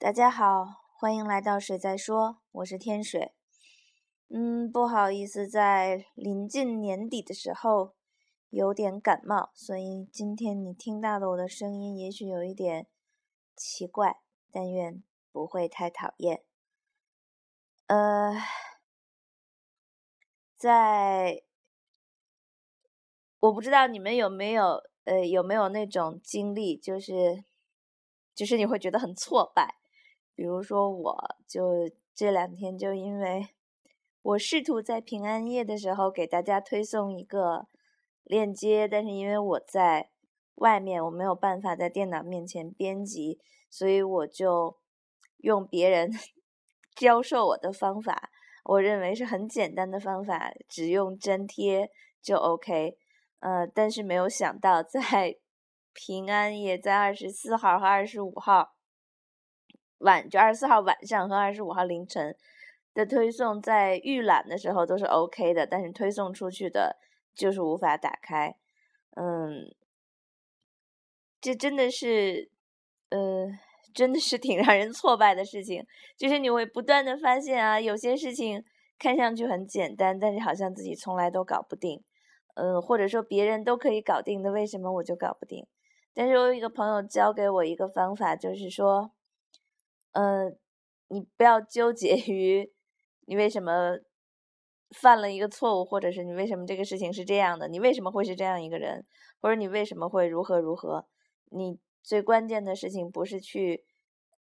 大家好，欢迎来到水在说，我是天水。嗯，不好意思，在临近年底的时候有点感冒，所以今天你听到的我的声音也许有一点奇怪，但愿不会太讨厌。呃，在我不知道你们有没有呃有没有那种经历，就是就是你会觉得很挫败。比如说，我就这两天就因为我试图在平安夜的时候给大家推送一个链接，但是因为我在外面，我没有办法在电脑面前编辑，所以我就用别人 教授我的方法，我认为是很简单的方法，只用粘贴就 OK。呃，但是没有想到在 平安夜，在二十四号和二十五号。晚就二十四号晚上和二十五号凌晨的推送，在预览的时候都是 OK 的，但是推送出去的就是无法打开。嗯，这真的是，呃，真的是挺让人挫败的事情。就是你会不断的发现啊，有些事情看上去很简单，但是好像自己从来都搞不定。嗯，或者说别人都可以搞定的，为什么我就搞不定？但是我有一个朋友教给我一个方法，就是说。嗯，你不要纠结 于你为什么犯了一个错误，或者是你为什么这个事情是这样的，你为什么会是这样一个人，或者你为什么会如何如何？你最关键的事情不是去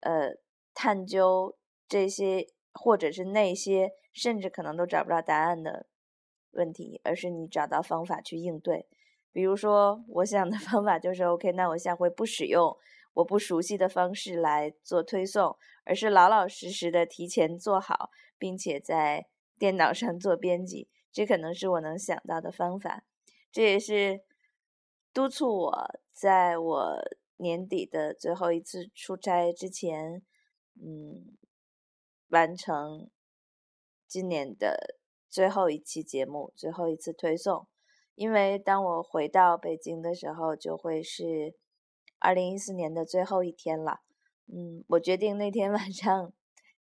呃探究这些，或者是那些，甚至可能都找不到答案的问题，而是你找到方法去应对。比如说，我想的方法就是 OK，那我下回不使用。我不熟悉的方式来做推送，而是老老实实的提前做好，并且在电脑上做编辑。这可能是我能想到的方法。这也是督促我在我年底的最后一次出差之前，嗯，完成今年的最后一期节目，最后一次推送。因为当我回到北京的时候，就会是。二零一四年的最后一天了，嗯，我决定那天 晚上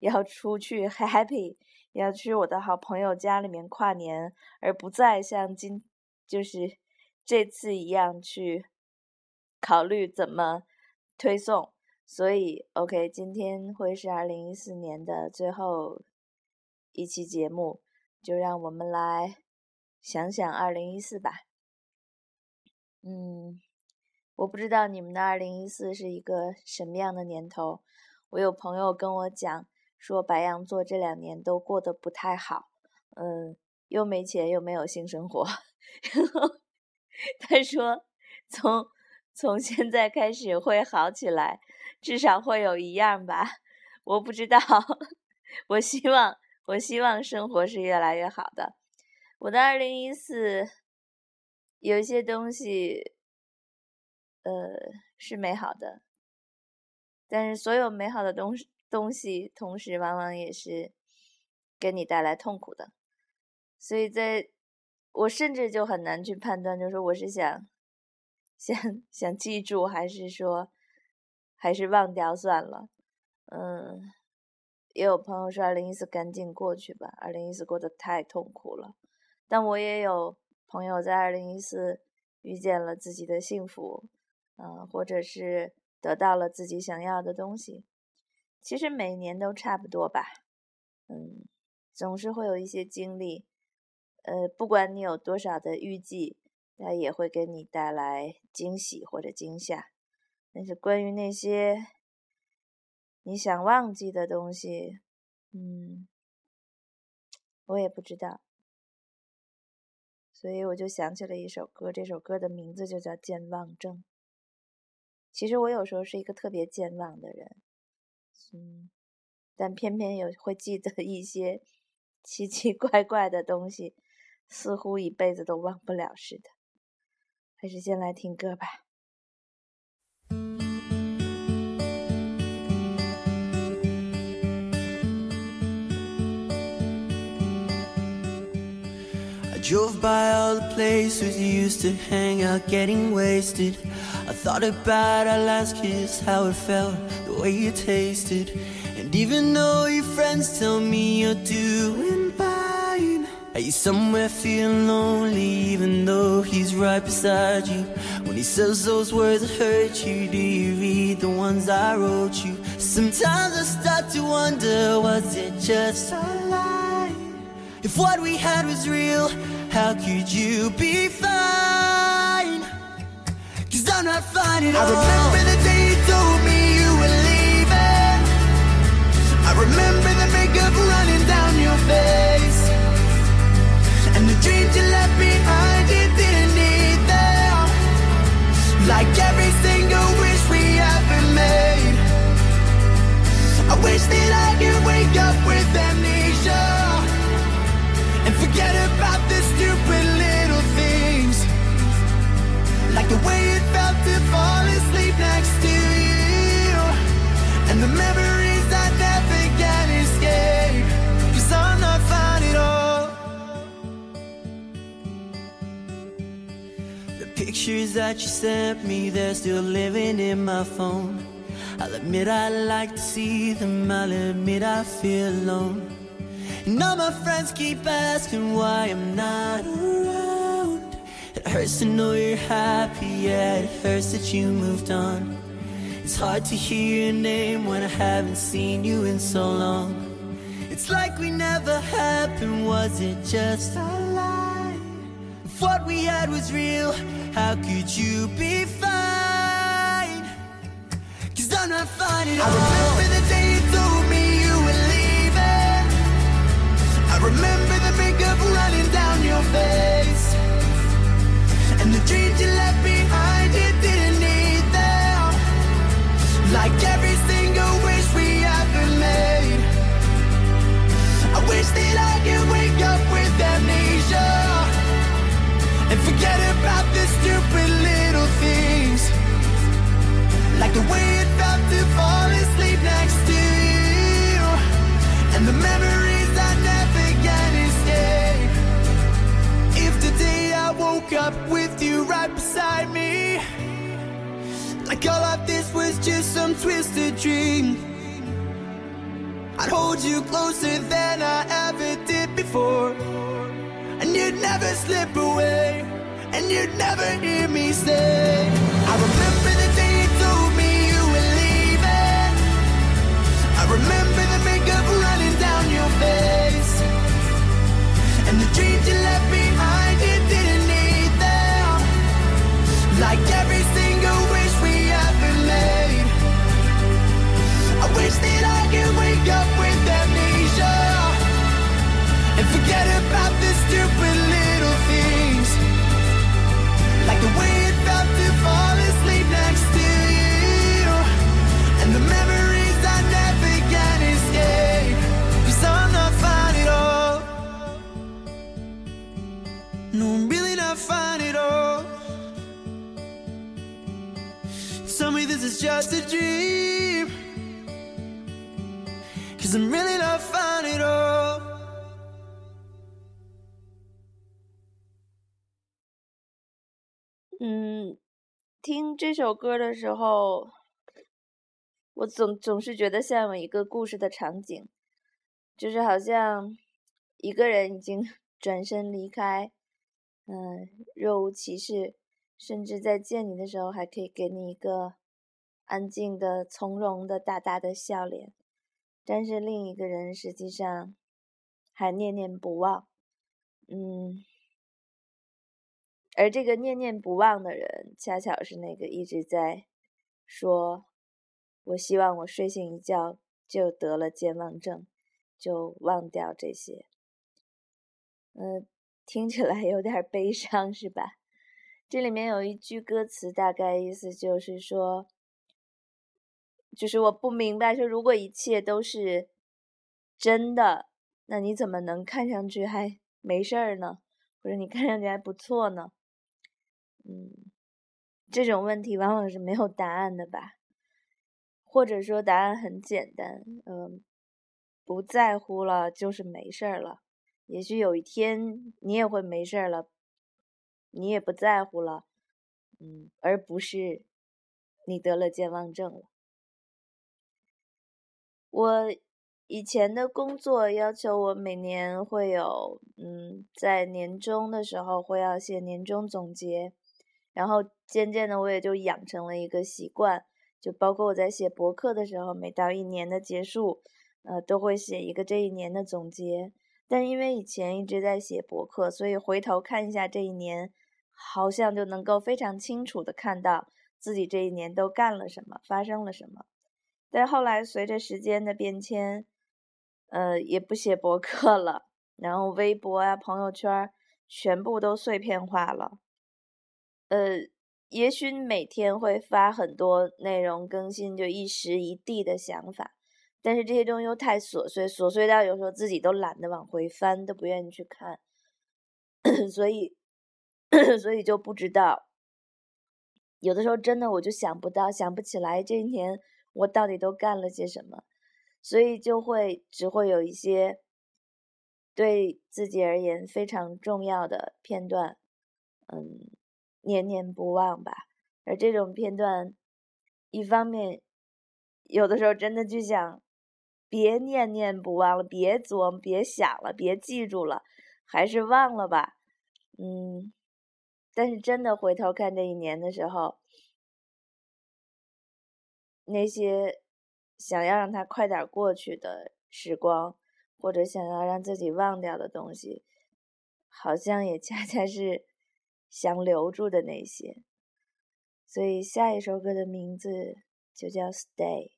要出去 happy，要去我的好朋友家里面跨年，而不再像今就是这次一样去考虑怎么推送。所以，OK，今天会是二零一四年的最后一期节目，就让我们来想想二零一四吧，嗯。我不知道你们的二零一四是一个什么样的年头。我有朋友跟我讲说，白羊座这两年都过得不太好，嗯，又没钱又没有性生活。然后他说，从从现在开始会好起来，至少会有一样吧。我不知道，我希望我希望生活是越来越好的。我的二零一四有一些东西。呃，是美好的，但是所有美好的东东西，同时往往也是给你带来痛苦的。所以，在我甚至就很难去判断，就是我是想想想记住，还是说还是忘掉算了。嗯，也有朋友说，二零一四赶紧过去吧，二零一四过得太痛苦了。但我也有朋友在二零一四遇见了自己的幸福。嗯，或者是得到了自己想要的东西，其实每年都差不多吧。嗯，总是会有一些经历，呃，不管你有多少的预计，它也会给你带来惊喜或者惊吓。但是关于那些你想忘记的东西，嗯，我也不知道。所以我就想起了一首歌，这首歌的名字就叫《健忘症》。其实我有时候是一个特别健忘的人，嗯，但偏偏有会记得一些奇奇怪怪的东西，似乎一辈子都忘不了似的。还是先来听歌吧。Drove by all the places you used to hang out getting wasted. I thought about our last kiss, how it felt, the way you tasted. And even though your friends tell me you're doing fine, are you somewhere feeling lonely even though he's right beside you? When he says those words that hurt you, do you read the ones I wrote you? Sometimes I start to wonder, was it just a lie? If what we had was real, how could you be fine? Cause I'm not fine at all. I remember the day you told me you were leaving. I remember pictures that you sent me, they're still living in my phone. I'll admit I like to see them, I'll admit I feel alone. And all my friends keep asking why I'm not around. It hurts to know you're happy, yeah, it hurts that you moved on. It's hard to hear your name when I haven't seen you in so long. It's like we never happened, was it just a lie? If what we had was real, how could you be fine? Cause I'm not fine at all. I remember the day you told me you were leaving. I remember the makeup running down your face. And the dreams you left the way it felt to fall asleep next to you, and the memories I never. If I woke up with you right beside me, like all of this was just some twisted dream. I'd hold you closer than I ever did before. And you'd never slip away. And you'd never hear me say, I remember you left behind, Tell me this is just a dream. Cause I'm really not fine at all. 嗯，听这首歌的时候，我总总是觉得像有一个故事的场景，就是好像一个人已经转身离开，嗯，若无其事，甚至在见你的时候还可以给你一个安静的、从容的、大大的笑脸，但是另一个人实际上还念念不忘，嗯。而这个念念不忘的人，恰巧是那个一直在说：“我希望我睡醒一觉就得了健忘症，就忘掉这些。”嗯，听起来有点悲伤，是吧？这里面有一句歌词，大概意思就是说，就是我不明白，说如果一切都是真的，那你怎么能看上去还没事儿呢？或者你看上去还不错呢？嗯，这种问题往往是没有答案的吧，或者说答案很简单，嗯，不在乎了就是没事儿了。也许有一天你也会没事儿了，你也不在乎了，嗯，而不是你得了健忘症了。我以前的工作要求我每年会有，嗯，在年终的时候会要写年终总结，然后渐渐的我也就养成了一个习惯，就包括我在写博客的时候，每到一年的结束，呃，都会写一个这一年的总结。但因为以前一直在写博客，所以回头看一下这一年，好像就能够非常清楚的看到自己这一年都干了什么，发生了什么。但后来随着时间的变迁，呃，也不写博客了，然后微博啊、朋友圈全部都碎片化了。呃，也许每天会发很多内容更新，就一时一地的想法。但是这些东西又太琐碎，琐碎到有时候自己都懒得往回翻，都不愿意去看，所以，所以就不知道。有的时候真的我就想不到，想不起来这一年我到底都干了些什么，所以就会只会有一些对自己而言非常重要的片段，嗯，念念不忘吧。而这种片段，一方面有的时候真的就想。别念念不忘了，别琢磨，别想了，别记住了，还是忘了吧。嗯，但是真的回头看这一年的时候，那些想要让它快点过去的时光，或者想要让自己忘掉的东西，好像也恰恰是想留住的那些。所以下一首歌的名字就叫《Stay》。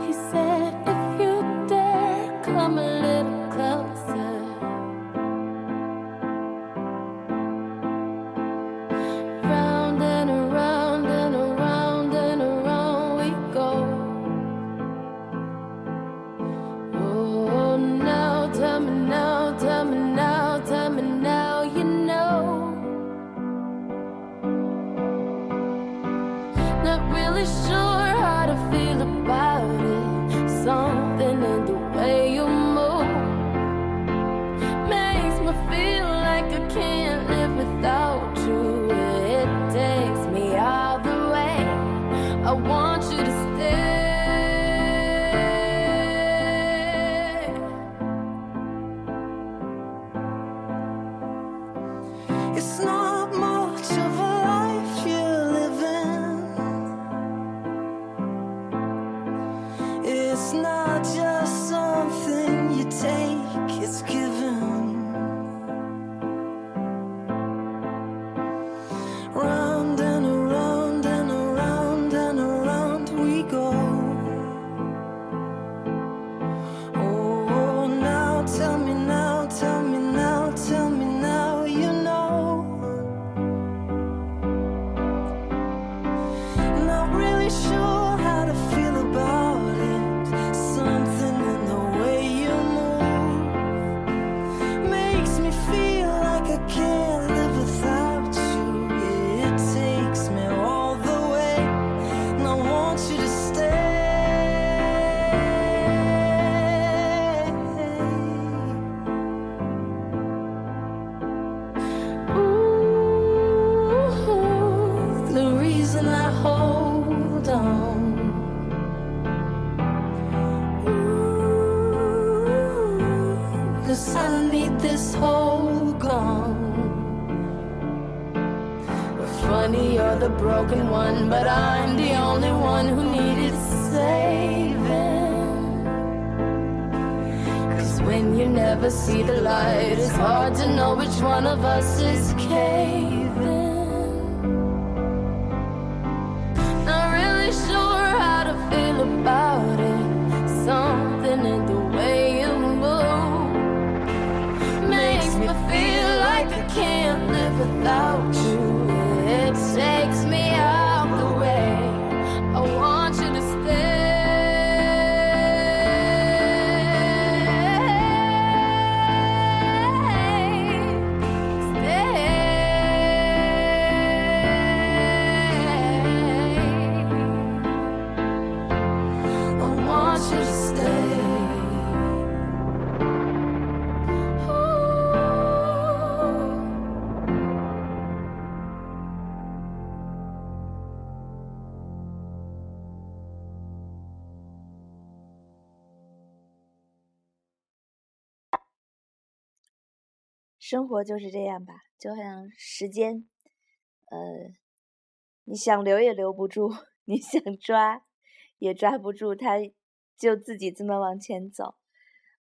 He said. you never see the light. It's hard to know which one of us is caving. 生活就是这样吧，就像时间，呃，你想留也留不住，你想抓也抓不住，它就自己这么往前走。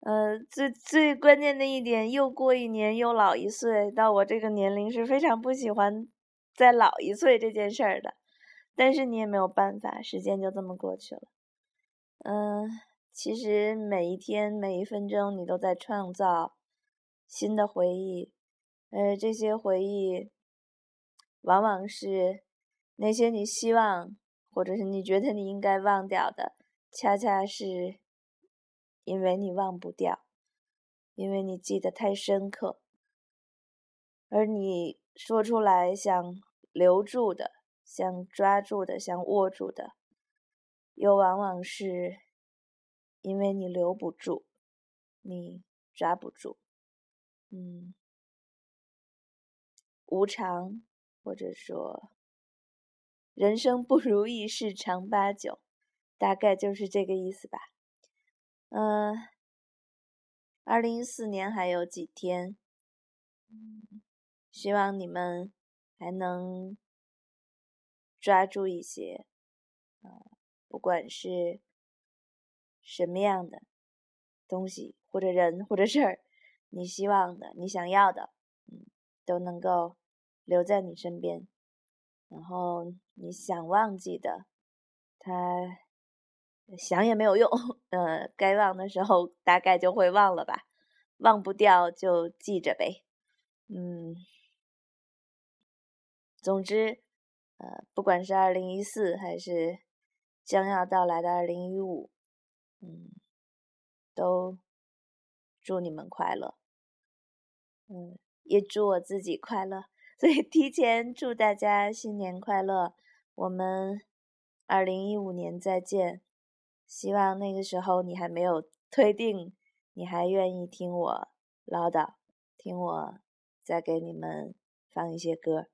呃，最最关键的一点，又过一年又老一岁，到我这个年龄是非常不喜欢再老一岁这件事儿的，但是你也没有办法，时间就这么过去了。嗯、其实每一天每一分钟，你都在创造新的回忆，呃，这些回忆往往是那些你希望或者是你觉得你应该忘掉的，恰恰是因为你忘不掉，因为你记得太深刻，而你说出来想留住的、想抓住的、想握住的，又往往是因为你留不住，你抓不住。嗯，无常，或者说人生不如意事常八九，大概就是这个意思吧。嗯、二零一四年还有几天，希望你们还能抓住一些，呃，不管是什么样的东西或者人或者事儿。你希望的、你想要的，嗯，都能够留在你身边。然后你想忘记的，他想也没有用，呃，该忘的时候大概就会忘了吧，忘不掉就记着呗，嗯。总之，呃，不管是二零一四还是将要到来的二零一五，嗯，都祝你们快乐。嗯，也祝我自己快乐，所以提前祝大家新年快乐。我们二零一五年再见，希望那个时候你还没有退订，你还愿意听我唠叨，听我再给你们放一些歌。